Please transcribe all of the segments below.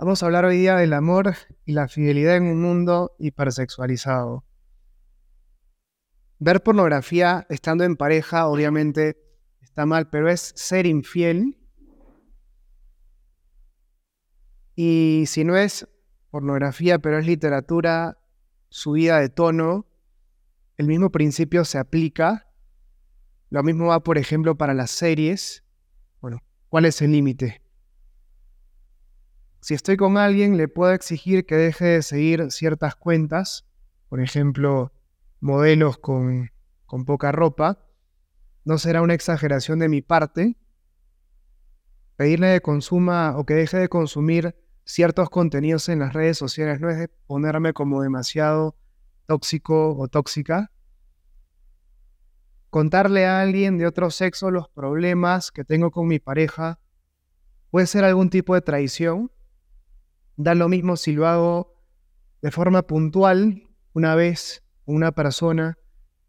Vamos a hablar hoy día del amor y la fidelidad en un mundo hipersexualizado. Ver pornografía estando en pareja obviamente está mal, pero es ser infiel. Y si no es pornografía, pero es literatura subida de tono, el mismo principio se aplica. Lo mismo va, por ejemplo, para las series. Bueno, ¿cuál es el límite? Si estoy con alguien, le puedo exigir que deje de seguir ciertas cuentas, por ejemplo, modelos con, con poca ropa. No será una exageración de mi parte. Pedirle que consuma o que deje de consumir ciertos contenidos en las redes sociales no es ponerme como demasiado tóxico o tóxica. Contarle a alguien de otro sexo los problemas que tengo con mi pareja puede ser algún tipo de traición. Da lo mismo si lo hago de forma puntual una vez una persona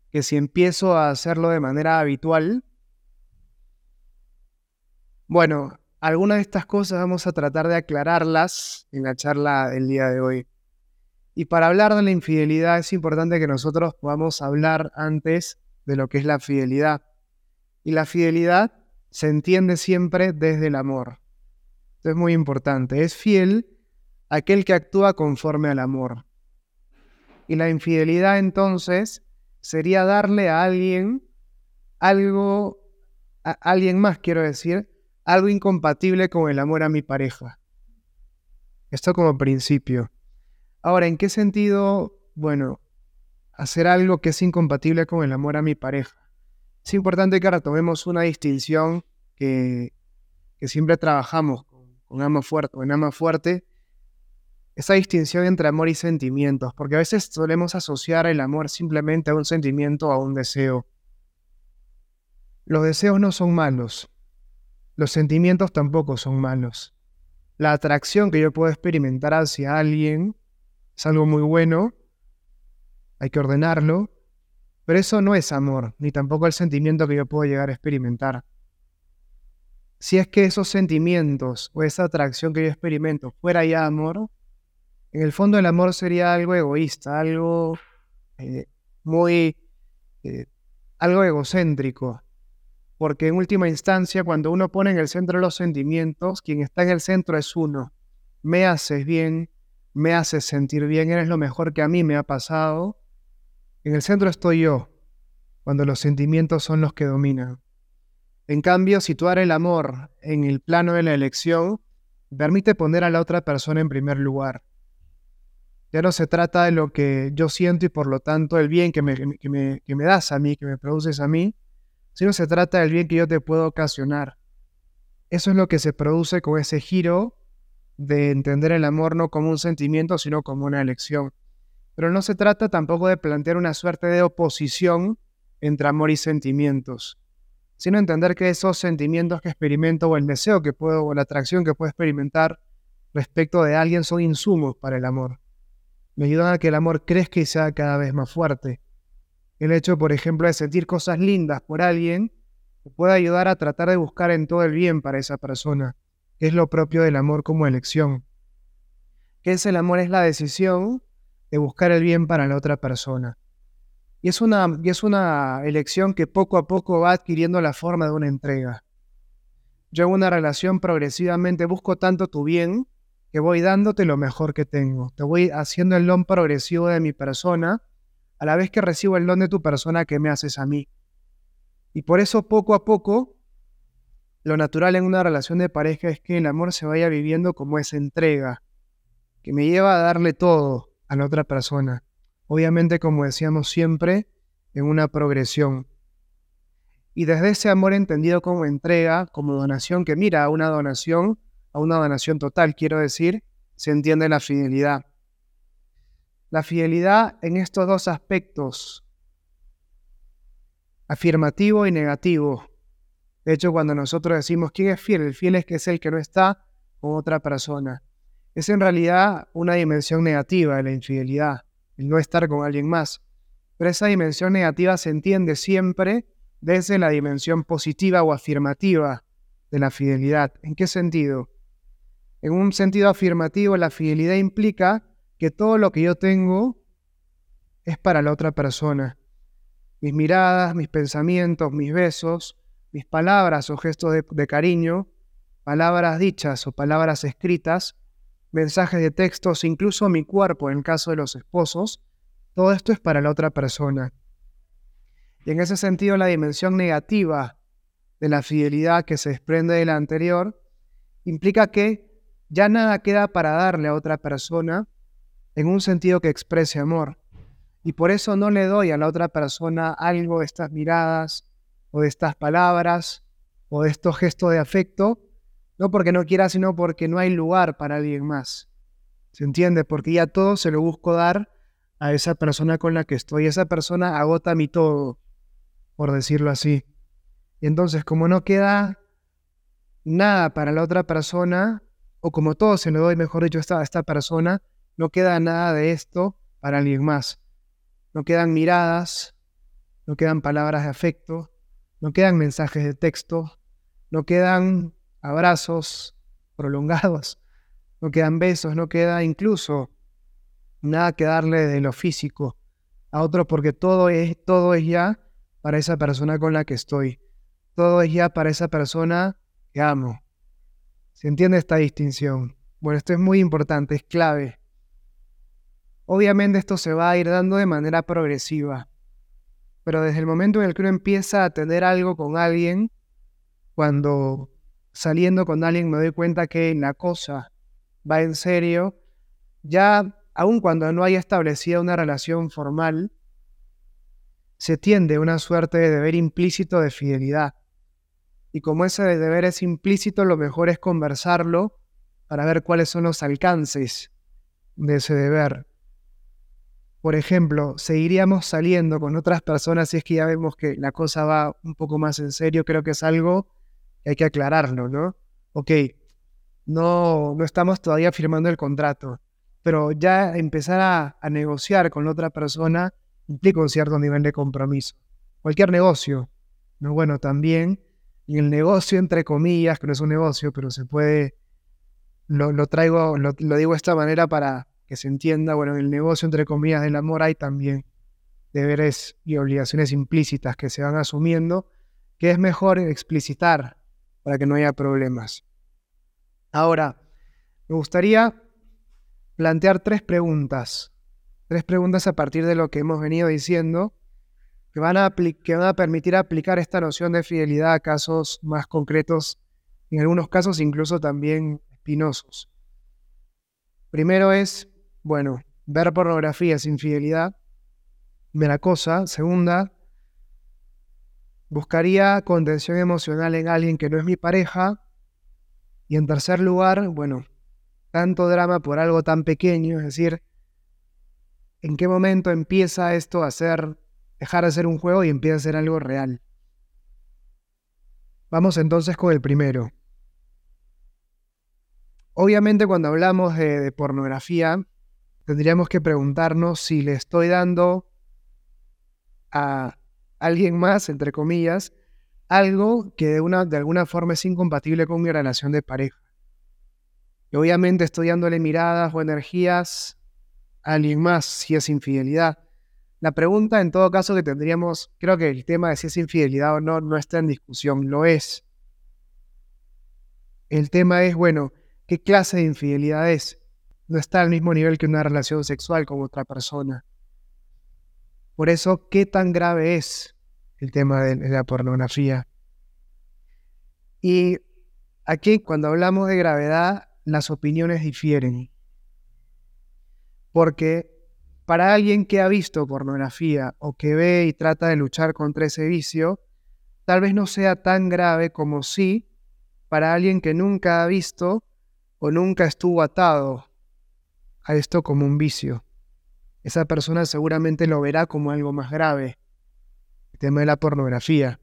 que si empiezo a hacerlo de manera habitual. Bueno, algunas de estas cosas vamos a tratar de aclararlas en la charla del día de hoy. Y para hablar de la infidelidad es importante que nosotros podamos hablar antes de lo que es la fidelidad. Y la fidelidad se entiende siempre desde el amor. Esto es muy importante. Es fiel aquel que actúa conforme al amor. Y la infidelidad entonces sería darle a alguien algo, a alguien más quiero decir, algo incompatible con el amor a mi pareja. Esto como principio. Ahora, ¿en qué sentido, bueno, hacer algo que es incompatible con el amor a mi pareja? Es importante que retomemos una distinción que, siempre trabajamos con, con ama fuerte o en ama fuerte, esa distinción entre amor y sentimientos, porque a veces solemos asociar el amor simplemente a un sentimiento o a un deseo. Los deseos no son malos, los sentimientos tampoco son malos. La atracción que yo puedo experimentar hacia alguien es algo muy bueno, hay que ordenarlo, pero eso no es amor, ni tampoco el sentimiento que yo puedo llegar a experimentar. Si es que esos sentimientos o esa atracción que yo experimento fuera ya amor, en el fondo el amor sería algo egoísta, algo eh, muy, eh, algo egocéntrico, porque en última instancia, cuando uno pone en el centro los sentimientos, quien está en el centro es uno. Me haces bien, me haces sentir bien, eres lo mejor que a mí me ha pasado. En el centro estoy yo, cuando los sentimientos son los que dominan. En cambio, situar el amor en el plano de la elección permite poner a la otra persona en primer lugar. Ya no se trata de lo que yo siento y por lo tanto el bien que me, que me, que me das a mí, que me produces a mí, sino se trata del bien que yo te puedo ocasionar. Eso es lo que se produce con ese giro de entender el amor no como un sentimiento, sino como una elección. Pero no se trata tampoco de plantear una suerte de oposición entre amor y sentimientos, sino entender que esos sentimientos que experimento o el deseo que puedo o la atracción que puedo experimentar respecto de alguien son insumos para el amor. Me ayudan a que el amor crezca y sea cada vez más fuerte. El hecho, por ejemplo, de sentir cosas lindas por alguien puede ayudar a tratar de buscar en todo el bien para esa persona, que es lo propio del amor como elección. ¿Qué es el amor? Es la decisión de buscar el bien para la otra persona. Y es una, es una elección que poco a poco va adquiriendo la forma de una entrega. Yo en una relación progresivamente busco tanto tu bien que voy dándote lo mejor que tengo. Te voy haciendo el don progresivo de mi persona a la vez que recibo el don de tu persona que me haces a mí. Y por eso poco a poco, lo natural en una relación de pareja es que el amor se vaya viviendo como esa entrega, que me lleva a darle todo a la otra persona. Obviamente, como decíamos siempre, en una progresión. Y desde ese amor entendido como entrega, como donación, que mira a una donación, a una donación total, quiero decir, se entiende la fidelidad. La fidelidad en estos dos aspectos, afirmativo y negativo. De hecho, cuando nosotros decimos quién es fiel, el fiel es que es el que no está con otra persona. Es en realidad una dimensión negativa de la infidelidad, el no estar con alguien más. Pero esa dimensión negativa se entiende siempre desde la dimensión positiva o afirmativa de la fidelidad. ¿En qué sentido? En un sentido afirmativo, la fidelidad implica que todo lo que yo tengo es para la otra persona. Mis miradas, mis pensamientos, mis besos, mis palabras o gestos de, cariño, palabras dichas o palabras escritas, mensajes de textos, incluso mi cuerpo en el caso de los esposos, todo esto es para la otra persona. Y en ese sentido, la dimensión negativa de la fidelidad que se desprende de la anterior implica que ya nada queda para darle a otra persona en un sentido que exprese amor. Y por eso no le doy a la otra persona algo de estas miradas o de estas palabras o de estos gestos de afecto, no porque no quiera, sino porque no hay lugar para alguien más. ¿Se entiende? Porque ya todo se lo busco dar a esa persona con la que estoy. Esa persona agota mi todo, por decirlo así. Entonces, como no queda nada para la otra persona, o como todo se lo doy, mejor dicho, a esta persona, no queda nada de esto para alguien más. No quedan miradas, no quedan palabras de afecto, no quedan mensajes de texto, no quedan abrazos prolongados, no quedan besos, no queda incluso nada que darle de lo físico a otro porque todo es, todo es ya para esa persona con la que estoy. Todo es ya para esa persona que amo. ¿Se entiende esta distinción? Bueno, esto es muy importante, es clave. Obviamente esto se va a ir dando de manera progresiva, pero desde el momento en el que uno empieza a tener algo con alguien, cuando saliendo con alguien me doy cuenta que la cosa va en serio, ya aun cuando no haya establecida una relación formal, se tiende una suerte de deber implícito de fidelidad. Y como ese deber es implícito, lo mejor es conversarlo para ver cuáles son los alcances de ese deber. Por ejemplo, seguiríamos saliendo con otras personas si es que ya vemos que la cosa va un poco más en serio. Creo que es algo hay que aclararlo, ¿no? Ok, no, no estamos todavía firmando el contrato, pero ya empezar a, a negociar con la otra persona implica un cierto nivel de compromiso. Cualquier negocio, ¿no? Bueno, también en el negocio, entre comillas, que no es un negocio, pero se puede, lo, traigo, lo, digo de esta manera para que se entienda, bueno, en el negocio, entre comillas, del amor hay también deberes y obligaciones implícitas que se van asumiendo, que es mejor explicitar para que no haya problemas. Ahora, me gustaría plantear tres preguntas, tres preguntas a partir de lo que hemos venido diciendo, que van a, permitir aplicar esta noción de fidelidad a casos más concretos, en algunos casos incluso también espinosos. Primero es, bueno, ver pornografía sin fidelidad, la cosa. Segunda, buscaría contención emocional en alguien que no es mi pareja. Y en tercer lugar, bueno, tanto drama por algo tan pequeño, es decir, en qué momento empieza esto a ser dejar de ser un juego y empieza a ser algo real. Vamos entonces con el primero. Obviamente cuando hablamos de, pornografía, tendríamos que preguntarnos si le estoy dando a alguien más, entre comillas, algo que de, una, de alguna forma es incompatible con mi relación de pareja. Y obviamente estoy dándole miradas o energías a alguien más si es infidelidad. La pregunta, en todo caso, que tendríamos, creo que el tema de si es infidelidad o no, no está en discusión, lo es. El tema es, bueno, ¿qué clase de infidelidad es? No está al mismo nivel que una relación sexual con otra persona. Por eso, ¿qué tan grave es el tema de, la pornografía? Y aquí, cuando hablamos de gravedad, las opiniones difieren. Porque para alguien que ha visto pornografía o que ve y trata de luchar contra ese vicio, tal vez no sea tan grave como sí para alguien que nunca ha visto o nunca estuvo atado a esto como un vicio. Esa persona seguramente lo verá como algo más grave, el tema de la pornografía.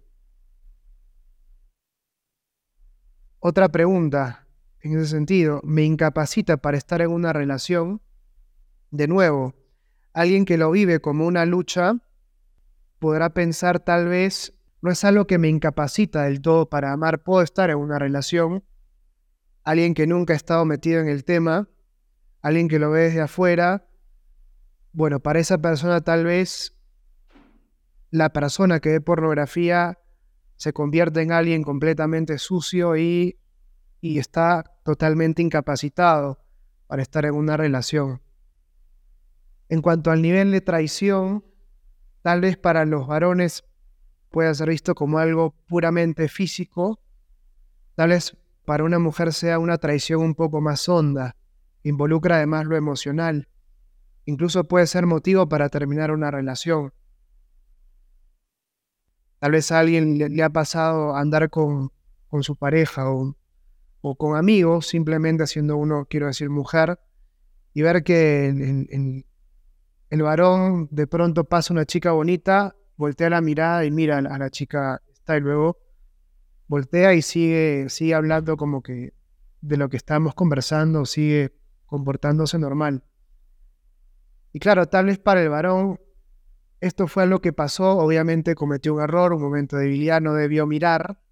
Otra pregunta en ese sentido, ¿me incapacita para estar en una relación? De nuevo, alguien que lo vive como una lucha podrá pensar tal vez no es algo que me incapacita del todo para amar. Puedo estar en una relación, alguien que nunca ha estado metido en el tema, alguien que lo ve desde afuera. Bueno, para esa persona tal vez la persona que ve pornografía se convierte en alguien completamente sucio y, y está totalmente incapacitado para estar en una relación. En cuanto al nivel de traición, tal vez para los varones pueda ser visto como algo puramente físico, tal vez para una mujer sea una traición un poco más honda, involucra además lo emocional, incluso puede ser motivo para terminar una relación. Tal vez a alguien le, ha pasado andar con, con su pareja o, o, con amigos, simplemente siendo uno, quiero decir, mujer, y ver que el, el varón de pronto pasa una chica bonita voltea la mirada y mira a la, chica está y luego voltea y sigue, sigue hablando como que de lo que estamos conversando, sigue comportándose normal. Y claro, tal vez para el varón esto fue lo que pasó, obviamente cometió un error, un momento de debilidad, no debió mirar,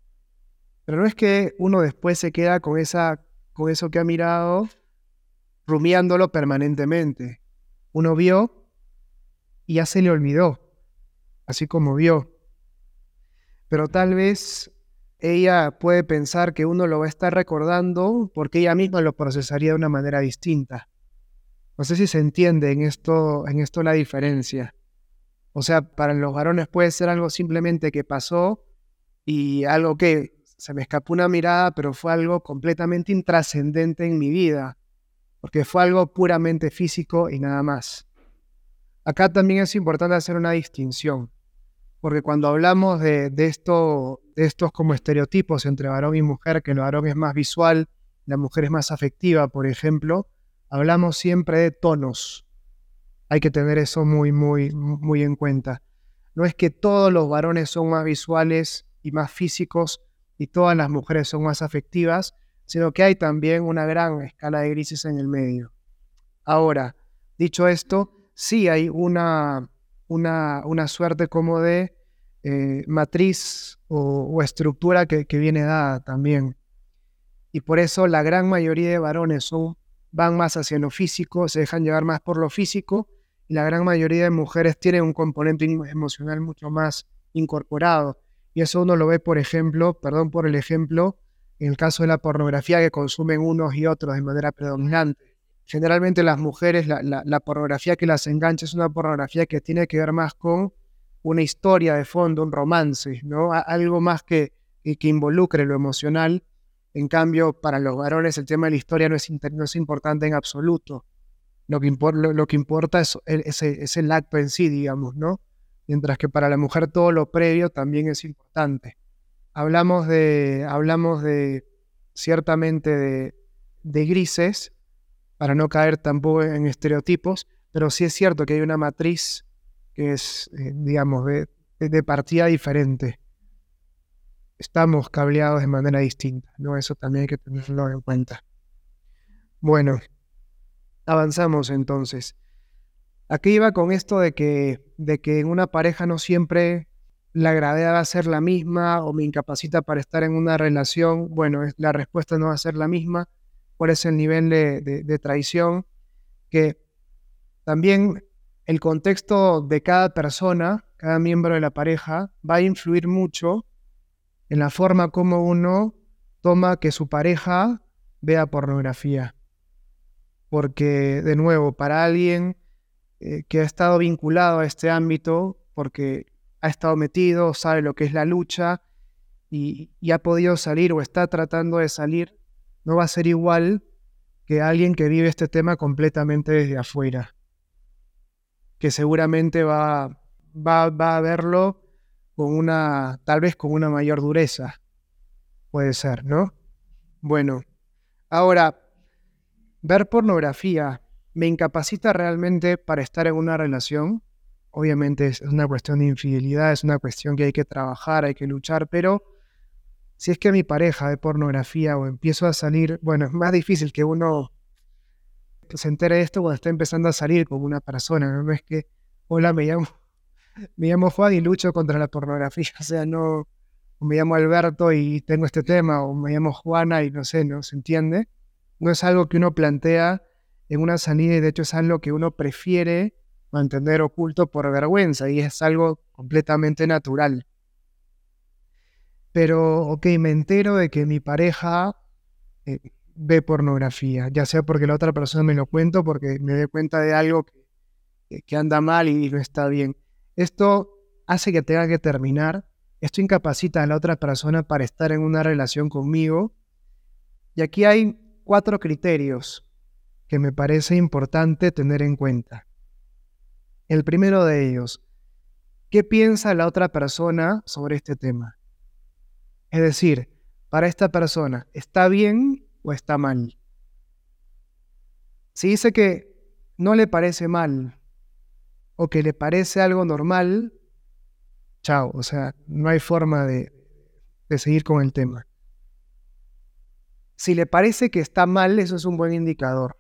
pero no es que uno después se queda con, esa, con eso que ha mirado rumiándolo permanentemente. Uno vio y ya se le olvidó así como vio. Pero tal vez ella puede pensar que uno lo va a estar recordando porque ella misma lo procesaría de una manera distinta. No sé si se entiende en esto, en esto la diferencia. O sea, para los varones puede ser algo simplemente que pasó y algo que se me escapó una mirada, pero fue algo completamente intrascendente en mi vida, porque fue algo puramente físico y nada más. Acá también es importante hacer una distinción porque cuando hablamos de, esto, de estos como estereotipos entre varón y mujer, que el varón es más visual, la mujer es más afectiva, por ejemplo, hablamos siempre de tonos. Hay que tener eso muy, muy, muy en cuenta. No es que todos los varones son más visuales y más físicos y todas las mujeres son más afectivas, sino que hay también una gran escala de grises en el medio. Ahora, dicho esto, sí hay una, una, una suerte como de eh, matriz o, estructura que, viene dada también. Y por eso la gran mayoría de varones son, van más hacia lo físico, se dejan llevar más por lo físico, y la gran mayoría de mujeres tienen un componente emocional mucho más incorporado. Y eso uno lo ve, por ejemplo, perdón por el ejemplo, en el caso de la pornografía que consumen unos y otros de manera predominante. Generalmente las mujeres, la, la pornografía que las engancha es una pornografía que tiene que ver más con una historia de fondo, un romance, ¿no? algo más que, que, involucre lo emocional. En cambio, para los varones el tema de la historia no es, no es importante en absoluto. Lo que, lo, que importa es, el acto en sí, digamos, ¿no? Mientras que para la mujer todo lo previo también es importante. Hablamos de, hablamos de ciertamente de, de grises, para no caer tampoco en estereotipos, pero sí es cierto que hay una matriz que es, eh, digamos, de, de, partida diferente. Estamos cableados de manera distinta, ¿no? Eso también hay que tenerlo en cuenta. Bueno, avanzamos entonces. Aquí iba con esto de que, de que en una pareja no siempre la gravedad va a ser la misma o me incapacita para estar en una relación. Bueno, la respuesta no va a ser la misma. ¿Cuál es el nivel de, de traición? Que también el contexto de cada persona, cada miembro de la pareja, va a influir mucho en la forma como uno toma que su pareja vea pornografía. Porque, de nuevo, para alguien eh, que ha estado vinculado a este ámbito, porque ha estado metido, sabe lo que es la lucha y, y ha podido salir o está tratando de salir, no va a ser igual que alguien que vive este tema completamente desde afuera que seguramente va, va, a verlo con una, tal vez con una mayor dureza. Puede ser, ¿no? Bueno, ahora, ver pornografía me incapacita realmente para estar en una relación. Obviamente es una cuestión de infidelidad, es una cuestión que hay que trabajar, hay que luchar, pero si es que mi pareja ve pornografía o empiezo a salir, bueno, es más difícil que uno se entere de esto cuando está empezando a salir con una persona. No es que, hola, me llamo, me llamo Juan y lucho contra la pornografía. O sea, no me llamo Alberto y tengo este tema, o me llamo Juana y no sé, no se entiende. No es algo que uno plantea en una salida y de hecho es algo que uno prefiere mantener oculto por vergüenza y es algo completamente natural. Pero, ok, me entero de que mi pareja eh, ve pornografía, ya sea porque la otra persona me lo cuenta o porque me dé cuenta de algo que, que anda mal y no está bien. Esto hace que tenga que terminar, esto incapacita a la otra persona para estar en una relación conmigo. Y aquí hay cuatro criterios que me parece importante tener en cuenta. El primero de ellos, ¿qué piensa la otra persona sobre este tema? Es decir, para esta persona, ¿está bien o está mal? Si dice que no le parece mal o que le parece algo normal, chao, o sea, no hay forma de, de seguir con el tema. Si le parece que está mal, eso es un buen indicador.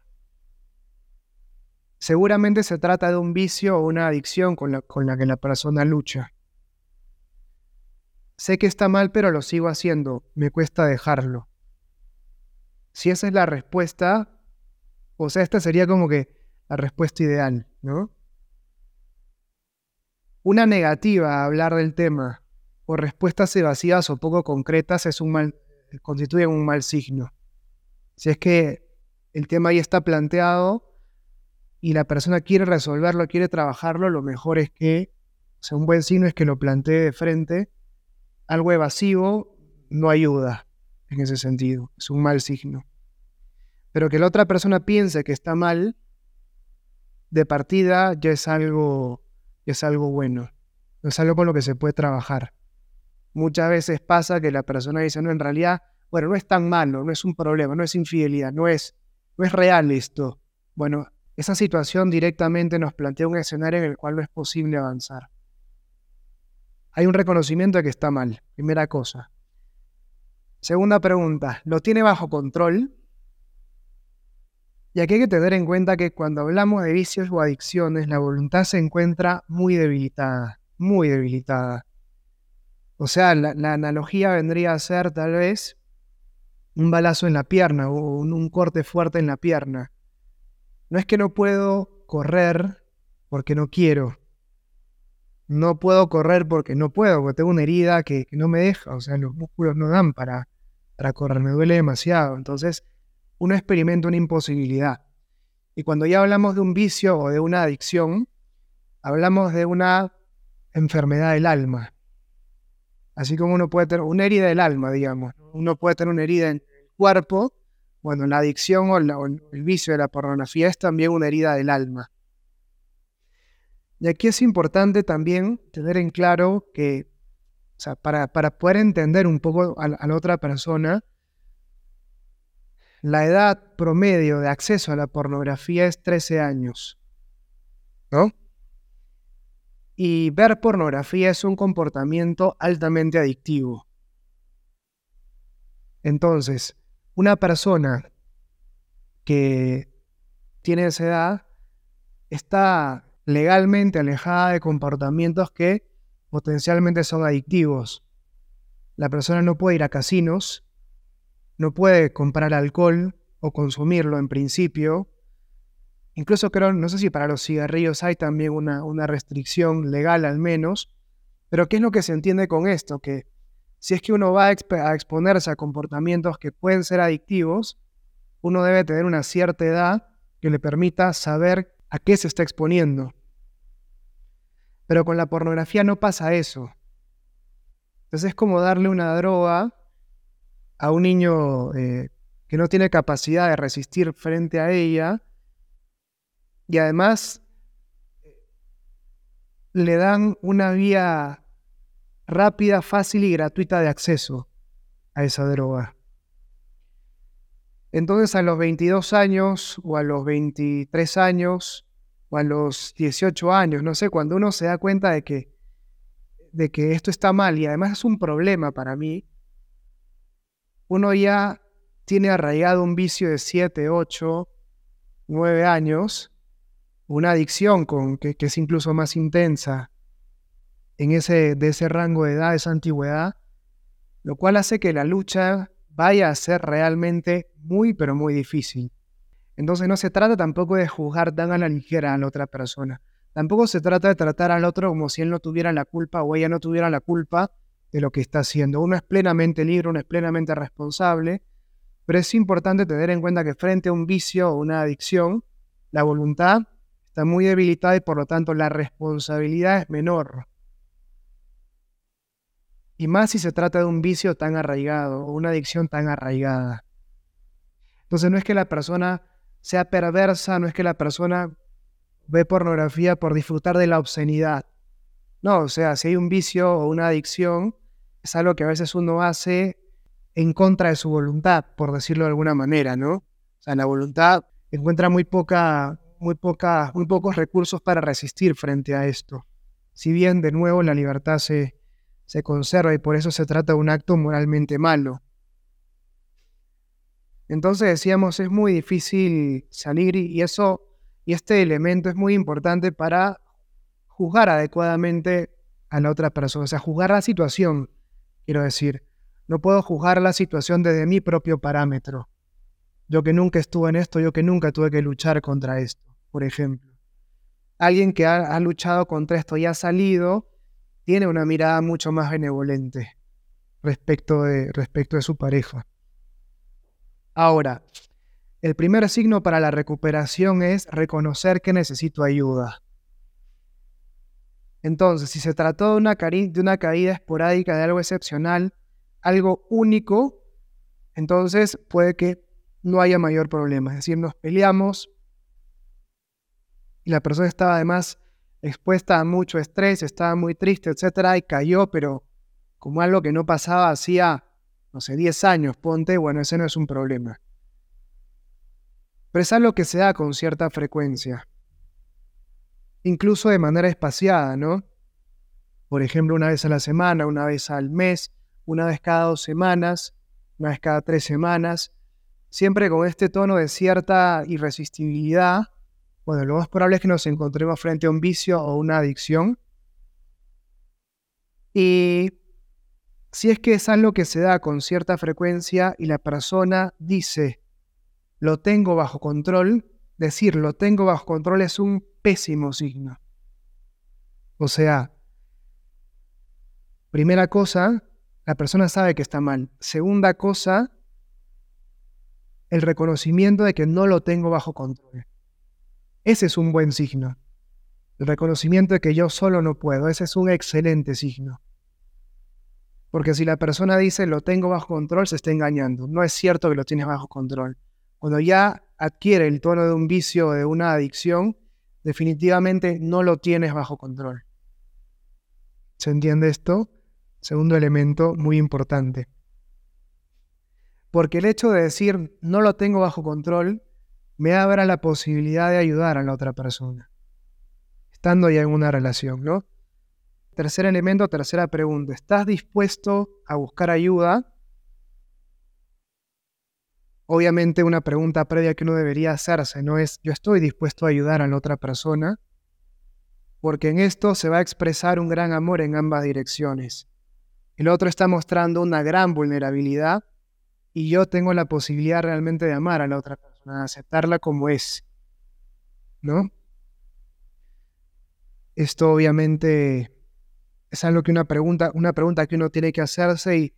Seguramente se trata de un vicio o una adicción con la, con la que la persona lucha. Sé que está mal, pero lo sigo haciendo. Me cuesta dejarlo. Si esa es la respuesta, o sea, esta sería como que la respuesta ideal, ¿no? Una negativa a hablar del tema o respuestas evasivas o poco concretas es un mal, constituyen un mal signo. Si es que el tema ya está planteado y la persona quiere resolverlo, quiere trabajarlo, lo mejor es que, o sea, un buen signo es que lo plantee de frente. Algo evasivo no ayuda en ese sentido, es un mal signo. Pero que la otra persona piense que está mal, de partida ya es algo, es algo bueno, es algo con lo que se puede trabajar. Muchas veces pasa que la persona dice, no, en realidad, bueno, no es tan malo, no es un problema, no es infidelidad, no es, no es real esto. Bueno, esa situación directamente nos plantea un escenario en el cual no es posible avanzar. Hay un reconocimiento de que está mal, primera cosa. Segunda pregunta, ¿lo tiene bajo control? Y aquí hay que tener en cuenta que cuando hablamos de vicios o adicciones, la voluntad se encuentra muy debilitada, muy debilitada. O sea, la, analogía vendría a ser tal vez un balazo en la pierna o un, corte fuerte en la pierna. No es que no puedo correr porque no quiero. No puedo correr porque no puedo, porque tengo una herida que, no me deja. O sea, los músculos no dan para, para correr, me duele demasiado. Entonces, uno experimenta una imposibilidad. Y cuando ya hablamos de un vicio o de una adicción, hablamos de una enfermedad del alma. Así como uno puede tener una herida del alma, digamos. Uno puede tener una herida en el cuerpo. Bueno, la adicción o, el vicio de la pornografía es también una herida del alma. Y aquí es importante también tener en claro que, o sea, para, poder entender un poco a la otra persona, la edad promedio de acceso a la pornografía es 13 años. ¿No? Y ver pornografía es un comportamiento altamente adictivo. Entonces, una persona que tiene esa edad está legalmente alejada de comportamientos que potencialmente son adictivos. La persona no puede ir a casinos, no puede comprar alcohol o consumirlo en principio. Incluso creo, no sé si para los cigarrillos hay también una, una restricción legal al menos, pero ¿qué es lo que se entiende con esto? Que si es que uno va a, exponerse a comportamientos que pueden ser adictivos, uno debe tener una cierta edad que le permita saber a qué se está exponiendo. Pero con la pornografía no pasa eso. Entonces es como darle una droga a un niño eh, que no tiene capacidad de resistir frente a ella y además le dan una vía rápida, fácil y gratuita de acceso a esa droga. Entonces a los 22 años o a los 23 años o a los 18 años, no sé, cuando uno se da cuenta de que, de que esto está mal y además es un problema para mí, uno ya tiene arraigado un vicio de 7, 8, 9 años, una adicción con, que, es incluso más intensa en ese, de ese rango de edad, esa antigüedad, lo cual hace que la lucha vaya a ser realmente muy, pero muy difícil. Entonces no se trata tampoco de juzgar tan a la ligera a la otra persona. Tampoco se trata de tratar al otro como si él no tuviera la culpa o ella no tuviera la culpa de lo que está haciendo. Uno es plenamente libre, uno es plenamente responsable, pero es importante tener en cuenta que frente a un vicio o una adicción, la voluntad está muy debilitada y por lo tanto la responsabilidad es menor. Y más si se trata de un vicio tan arraigado o una adicción tan arraigada. Entonces no es que la persona sea perversa, no es que la persona ve pornografía por disfrutar de la obscenidad. No, o sea, si hay un vicio o una adicción, es algo que a veces uno hace en contra de su voluntad, por decirlo de alguna manera, ¿no? O sea, la voluntad encuentra muy poca, muy poca, muy pocos recursos para resistir frente a esto. Si bien de nuevo la libertad se, se conserva y por eso se trata de un acto moralmente malo. Entonces decíamos, es muy difícil salir y eso, y este elemento es muy importante para juzgar adecuadamente a la otra persona, o sea, juzgar la situación, quiero decir. No puedo juzgar la situación desde mi propio parámetro. Yo que nunca estuve en esto, yo que nunca tuve que luchar contra esto, por ejemplo. Alguien que ha, ha luchado contra esto y ha salido, tiene una mirada mucho más benevolente respecto de, respecto de su pareja. Ahora, el primer signo para la recuperación es reconocer que necesito ayuda. Entonces, si se trató de una, caída esporádica, de algo excepcional, algo único, entonces puede que no haya mayor problema. Es decir, nos peleamos y la persona estaba además expuesta a mucho estrés, estaba muy triste, etcétera, y cayó, pero como algo que no pasaba hacía, no sé, 10 años, ponte, bueno, ese no es un problema. Pero es algo que se da con cierta frecuencia, incluso de manera espaciada, ¿no? Por ejemplo, una vez a la semana, una vez al mes, una vez cada dos semanas, una vez cada tres semanas, siempre con este tono de cierta irresistibilidad bueno, lo más probable es que nos encontremos frente a un vicio o una adicción. Y si es que es algo que se da con cierta frecuencia y la persona dice, lo tengo bajo control, decir lo tengo bajo control es un pésimo signo. O sea, primera cosa, la persona sabe que está mal. Segunda cosa, el reconocimiento de que no lo tengo bajo control. Ese es un buen signo. El reconocimiento de que yo solo no puedo, ese es un excelente signo. Porque si la persona dice lo tengo bajo control, se está engañando. No es cierto que lo tienes bajo control. Cuando ya adquiere el tono de un vicio o de una adicción, definitivamente no lo tienes bajo control. ¿Se entiende esto? Segundo elemento muy importante. Porque el hecho de decir no lo tengo bajo control me abra la posibilidad de ayudar a la otra persona, estando ya en una relación, ¿no? Tercer elemento, tercera pregunta, ¿estás dispuesto a buscar ayuda? Obviamente una pregunta previa que uno debería hacerse no es yo estoy dispuesto a ayudar a la otra persona, porque en esto se va a expresar un gran amor en ambas direcciones. El otro está mostrando una gran vulnerabilidad y yo tengo la posibilidad realmente de amar a la otra persona aceptarla como es, ¿no? Esto obviamente es algo que una pregunta, una pregunta que uno tiene que hacerse y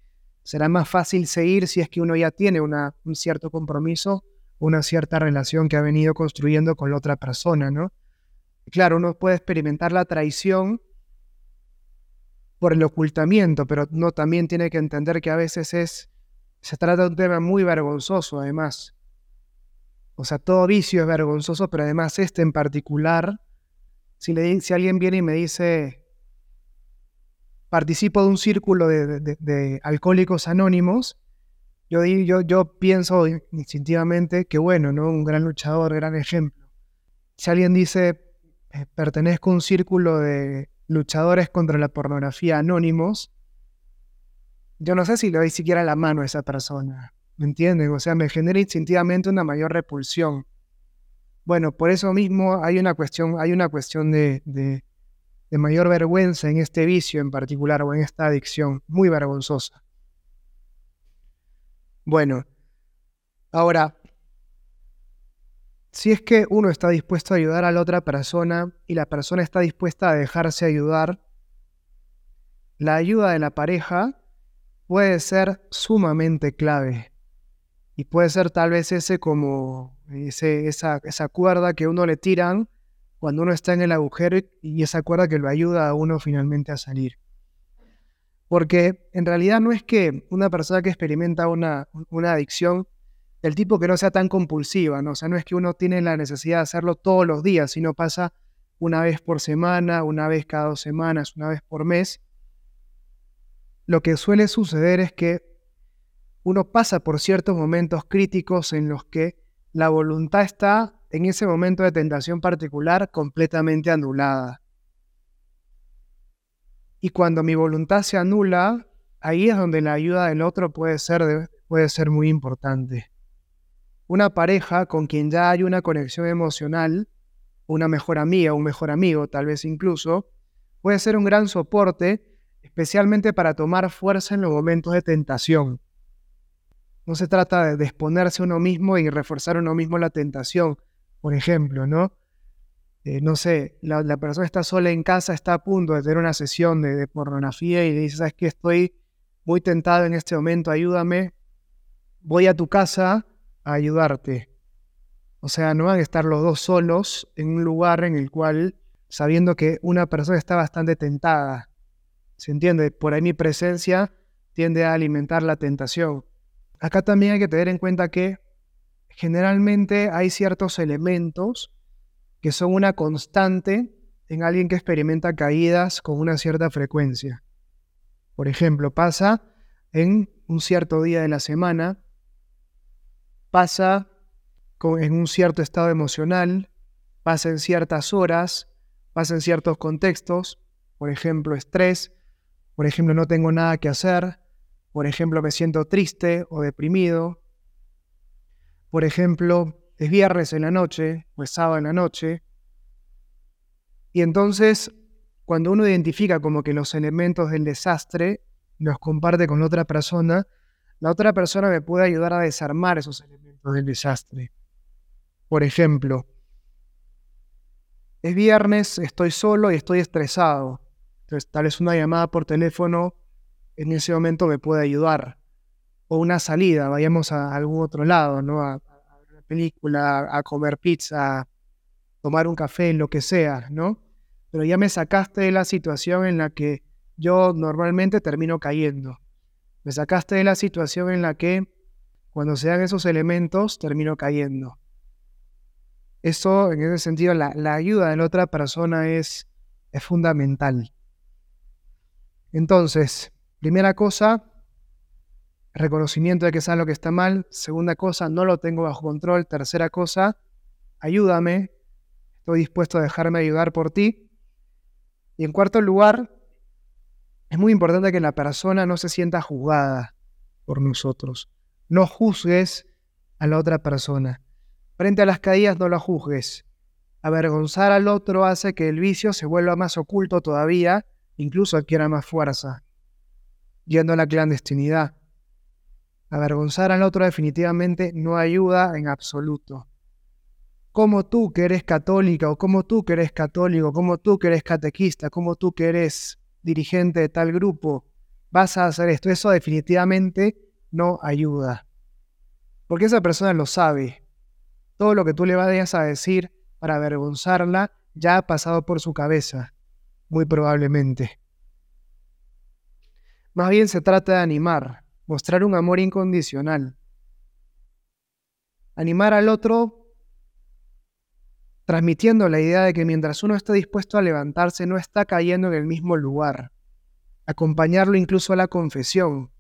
será más fácil seguir si es que uno ya tiene un cierto compromiso, una cierta relación que ha venido construyendo con la otra persona, ¿no? Claro, uno puede experimentar la traición por el ocultamiento, pero no también tiene que entender que a veces es se trata de un tema muy vergonzoso, además. O sea, todo vicio es vergonzoso, pero además este en particular, si, le, si alguien viene y me dice, participo de un círculo de, alcohólicos anónimos, yo, yo, yo pienso instintivamente que bueno, ¿no? Un gran luchador, gran ejemplo. Si alguien dice, eh, pertenezco a un círculo de luchadores contra la pornografía anónimos, yo no sé si le doy siquiera la mano a esa persona. ¿Me entienden? O sea, me genera instintivamente una mayor repulsión. Bueno, por eso mismo hay una cuestión, hay una cuestión de, de mayor vergüenza en este vicio en particular o en esta adicción, muy vergonzosa. Bueno, ahora, si es que uno está dispuesto a ayudar a la otra persona y la persona está dispuesta a dejarse ayudar, la ayuda de la pareja puede ser sumamente clave. Y puede ser tal vez ese como esa, esa cuerda que uno le tiran cuando uno está en el agujero y esa cuerda que lo ayuda a uno finalmente a salir. Porque en realidad no es que una persona que experimenta una, adicción del tipo que no sea tan compulsiva, ¿no? O sea, no es que uno tiene la necesidad de hacerlo todos los días, sino pasa una vez por semana, una vez cada dos semanas, una vez por mes. Lo que suele suceder es que uno pasa por ciertos momentos críticos en los que la voluntad está en ese momento de tentación particular completamente anulada. Y cuando mi voluntad se anula, ahí es donde la ayuda del otro puede ser, puede ser muy importante. Una pareja con quien ya hay una conexión emocional, una mejor amiga, un mejor amigo tal vez incluso, puede ser un gran soporte, especialmente para tomar fuerza en los momentos de tentación. No se trata de exponerse uno mismo y reforzar uno mismo la tentación, por ejemplo, ¿no? Eh, no sé, la, persona está sola en casa, está a punto de tener una sesión de, pornografía y le dice, ¿sabes qué? Estoy muy tentado en este momento, ayúdame, voy a tu casa a ayudarte. O sea, no van a estar los dos solos en un lugar en el cual, sabiendo que una persona está bastante tentada. ¿Se entiende? Por ahí mi presencia tiende a alimentar la tentación. Acá también hay que tener en cuenta que generalmente hay ciertos elementos que son una constante en alguien que experimenta caídas con una cierta frecuencia. Por ejemplo, pasa en un cierto día de la semana, pasa en un cierto estado emocional, pasa en ciertas horas, pasa en ciertos contextos, por ejemplo, estrés, por ejemplo, no tengo nada que hacer, por ejemplo, me siento triste o deprimido, por ejemplo, es viernes en la noche o es sábado en la noche. Y entonces, cuando uno identifica como que los elementos del desastre los comparte con otra persona, la otra persona me puede ayudar a desarmar esos elementos del desastre. Por ejemplo, es viernes, estoy solo y estoy estresado. Entonces, tal vez una llamada por teléfono en ese momento me puede ayudar o una salida, vayamos a algún otro lado, ¿no? A, ver una película, a comer pizza, a tomar un café, lo que sea, ¿no? Pero ya me sacaste de la situación en la que yo normalmente termino cayendo. Me sacaste de la situación en la que cuando se dan esos elementos termino cayendo. Eso, en ese sentido, la, ayuda de la otra persona es, es fundamental. Entonces, primera cosa, reconocimiento de que sabes lo que está mal. Segunda cosa, no lo tengo bajo control. Tercera cosa, ayúdame. Estoy dispuesto a dejarme ayudar por ti. Y en cuarto lugar, es muy importante que la persona no se sienta juzgada por nosotros. No juzgues a la otra persona. Frente a las caídas no lo juzgues. Avergonzar al otro hace que el vicio se vuelva más oculto todavía, incluso adquiera más fuerza, yendo a la clandestinidad. Avergonzar al otro definitivamente no ayuda en absoluto. Como tú que eres católica o como tú que eres católico, como tú que eres catequista, como tú que eres dirigente de tal grupo, vas a hacer esto. Eso definitivamente no ayuda. Porque esa persona lo sabe. Todo lo que tú le vayas a decir para avergonzarla ya ha pasado por su cabeza, muy probablemente. Más bien se trata de animar, mostrar un amor incondicional. Animar al otro transmitiendo la idea de que mientras uno está dispuesto a levantarse, no está cayendo en el mismo lugar. Acompañarlo incluso a la confesión.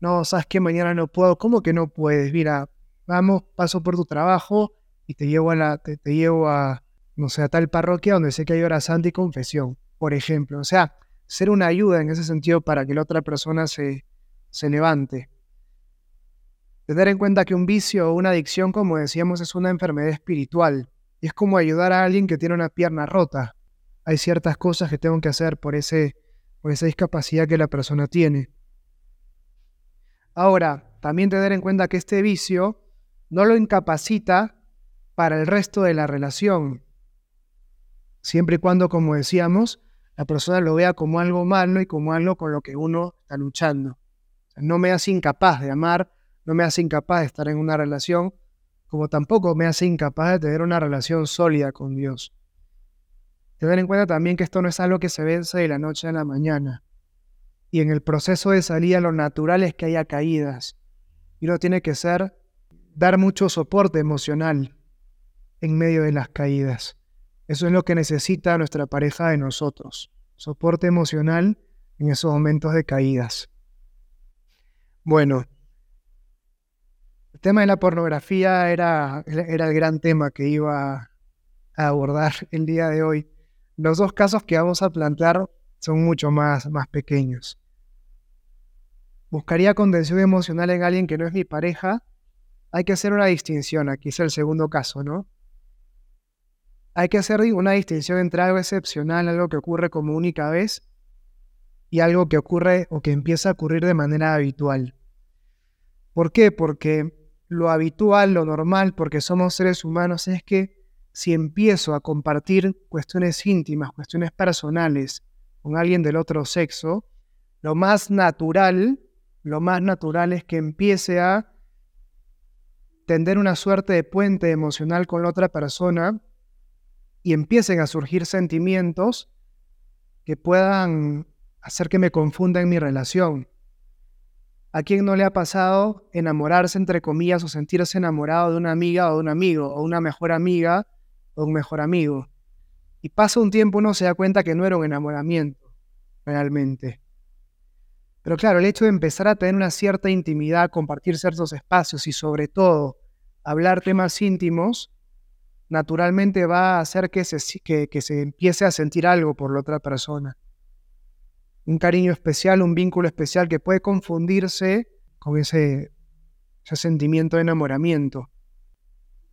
No, sabes que mañana no puedo. ¿Cómo que no puedes? Mira, vamos, paso por tu trabajo y te llevo a la, te, llevo a, no sé, a tal parroquia donde sé que hay hora santa y confesión, por ejemplo. O sea, ser una ayuda en ese sentido para que la otra persona se, se levante. Tener en cuenta que un vicio o una adicción, como decíamos, es una enfermedad espiritual. Y es como ayudar a alguien que tiene una pierna rota. hay ciertas cosas que tengo que hacer por, ese, por esa discapacidad que la persona tiene. Ahora, también tener en cuenta que este vicio no lo incapacita para el resto de la relación, siempre y cuando, como decíamos, la persona lo vea como algo malo y como algo con lo que uno está luchando. No me hace incapaz de amar, no me hace incapaz de estar en una relación, como tampoco me hace incapaz de tener una relación sólida con Dios. Tener en cuenta también que esto no es algo que se vence de la noche a la mañana. Y en el proceso de salida lo natural es que haya caídas. Y uno tiene que ser, dar mucho soporte emocional en medio de las caídas. Eso es lo que necesita nuestra pareja de nosotros. Soporte emocional en esos momentos de caídas. Bueno, el tema de la pornografía era, era el gran tema que iba a abordar el día de hoy. Los dos casos que vamos a plantear son mucho más, más pequeños. Buscaría contención emocional en alguien que no es mi pareja. Hay que hacer una distinción, aquí es el segundo caso, ¿no? hay que hacer una distinción entre algo excepcional, algo que ocurre como única vez, y algo que ocurre o que empieza a ocurrir de manera habitual. ¿Por qué? Porque lo habitual, lo normal, porque somos seres humanos, es que si empiezo a compartir cuestiones íntimas, cuestiones personales con alguien del otro sexo, lo más natural, lo más natural es que empiece a tender una suerte de puente emocional con la otra persona y empiecen a surgir sentimientos que puedan hacer que me confunda en mi relación. ¿A quién no le ha pasado enamorarse, entre comillas, o sentirse enamorado de una amiga o de un amigo, o una mejor amiga o un mejor amigo? Y pasa un tiempo uno se da cuenta que no era un enamoramiento, realmente. Pero claro, el hecho de empezar a tener una cierta intimidad, compartir ciertos espacios y sobre todo hablar temas íntimos, naturalmente va a hacer que se, que, se empiece a sentir algo por la otra persona. Un cariño especial, un vínculo especial que puede confundirse con ese, sentimiento de enamoramiento.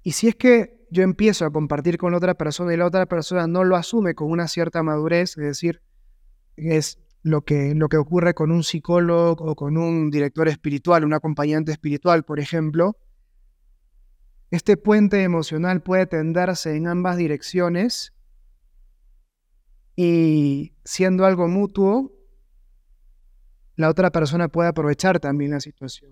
Y si es que yo empiezo a compartir con otra persona y la otra persona no lo asume con una cierta madurez, es decir, es lo que, lo que ocurre con un psicólogo o con un director espiritual, un acompañante espiritual, por ejemplo, este puente emocional puede tenderse en ambas direcciones y siendo algo mutuo, la otra persona puede aprovechar también la situación.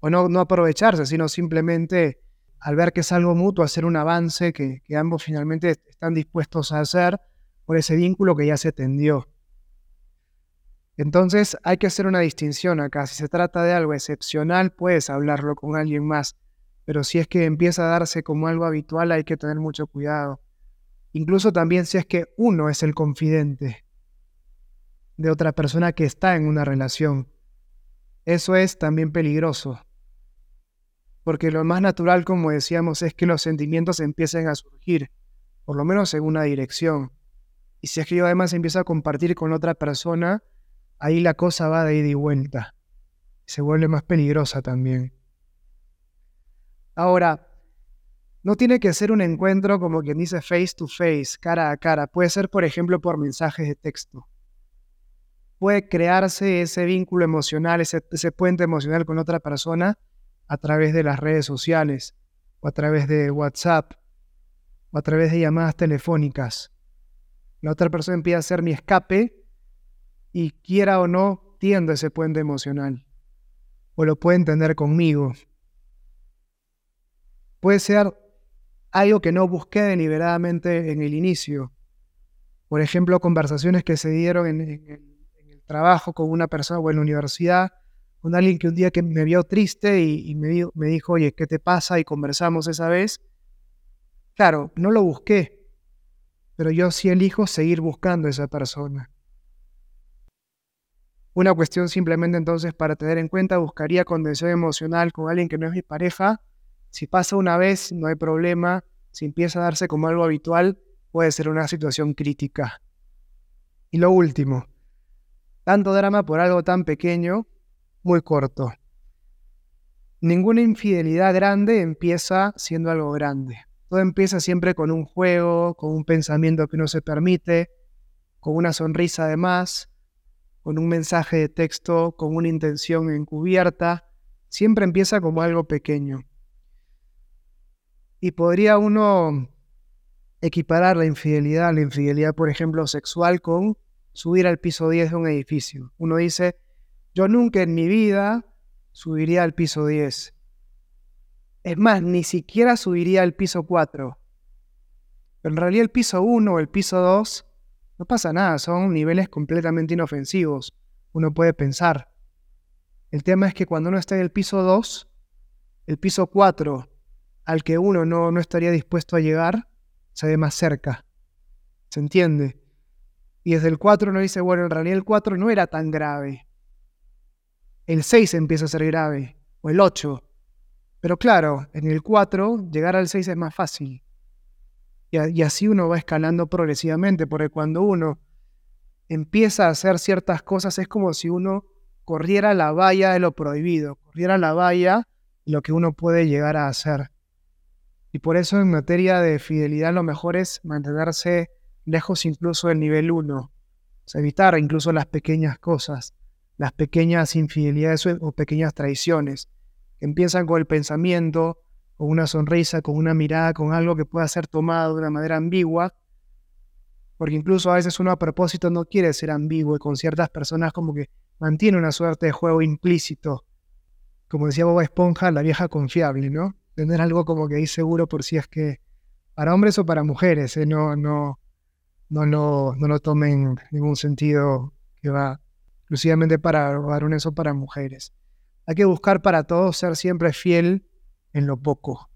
O no, no aprovecharse, sino simplemente al ver que es algo mutuo, hacer un avance que, que ambos finalmente están dispuestos a hacer por ese vínculo que ya se tendió. Entonces hay que hacer una distinción acá. Si se trata de algo excepcional, puedes hablarlo con alguien más pero si es que empieza a darse como algo habitual hay que tener mucho cuidado. Incluso también si es que uno es el confidente de otra persona que está en una relación. Eso es también peligroso. Porque lo más natural, como decíamos, es que los sentimientos empiecen a surgir, por lo menos en una dirección. Y si es que yo además empiezo a compartir con otra persona, ahí la cosa va de ida y vuelta. Se vuelve más peligrosa también. Ahora, no tiene que ser un encuentro como quien dice face to face, cara a cara. Puede ser, por ejemplo, por mensajes de texto. Puede crearse ese vínculo emocional, ese, puente emocional con otra persona a través de las redes sociales, o a través de WhatsApp, o a través de llamadas telefónicas. La otra persona empieza a ser mi escape y quiera o no, tiendo ese puente emocional. O lo puede entender conmigo. Puede ser algo que no busqué deliberadamente en el inicio. Por ejemplo, conversaciones que se dieron en, el trabajo con una persona o en la universidad, con alguien que un día que me vio triste y, me, me dijo, oye, ¿qué te pasa? Y conversamos esa vez. Claro, no lo busqué, pero yo sí elijo seguir buscando a esa persona. Una cuestión simplemente entonces para tener en cuenta, buscaría contención emocional con alguien que no es mi pareja si pasa una vez, no hay problema. Si empieza a darse como algo habitual, puede ser una situación crítica. Y lo último, tanto drama por algo tan pequeño, muy corto. Ninguna infidelidad grande empieza siendo algo grande. Todo empieza siempre con un juego, con un pensamiento que uno se permite, con una sonrisa además, con un mensaje de texto, con una intención encubierta. Siempre empieza como algo pequeño. Y podría uno equiparar la infidelidad, la infidelidad, por ejemplo, sexual, con subir al piso 10 de un edificio. Uno dice, yo nunca en mi vida subiría al piso 10. Es más, ni siquiera subiría al piso 4. Pero en realidad el piso 1 o el piso 2 no pasa nada, son niveles completamente inofensivos. Uno puede pensar. El tema es que cuando uno está en el piso 2, el piso 4 al que uno no, no estaría dispuesto a llegar, se ve más cerca. ¿Se entiende? Y desde el 4 uno dice, bueno, en realidad el 4 no era tan grave. El 6 empieza a ser grave, o el 8. Pero claro, en el 4 llegar al 6 es más fácil. Y, así uno va escalando progresivamente, porque cuando uno empieza a hacer ciertas cosas es como si uno corriera la valla de lo prohibido, corriera la valla de lo que uno puede llegar a hacer. Y por eso en materia de fidelidad lo mejor es mantenerse lejos incluso del nivel 1, evitar incluso las pequeñas cosas, las pequeñas infidelidades o pequeñas traiciones, que empiezan con el pensamiento, con una sonrisa, con una mirada, con algo que pueda ser tomado de una manera ambigua, porque incluso a veces uno a propósito no quiere ser ambiguo y con ciertas personas como que mantiene una suerte de juego implícito, como decía Boba Esponja, la vieja confiable, ¿no? Tener algo como que ahí seguro por si es que para hombres o para mujeres, ¿eh? no, no, no, lo, no lo tomen en ningún sentido que va exclusivamente para varones o para mujeres. Hay que buscar para todos ser siempre fiel en lo poco.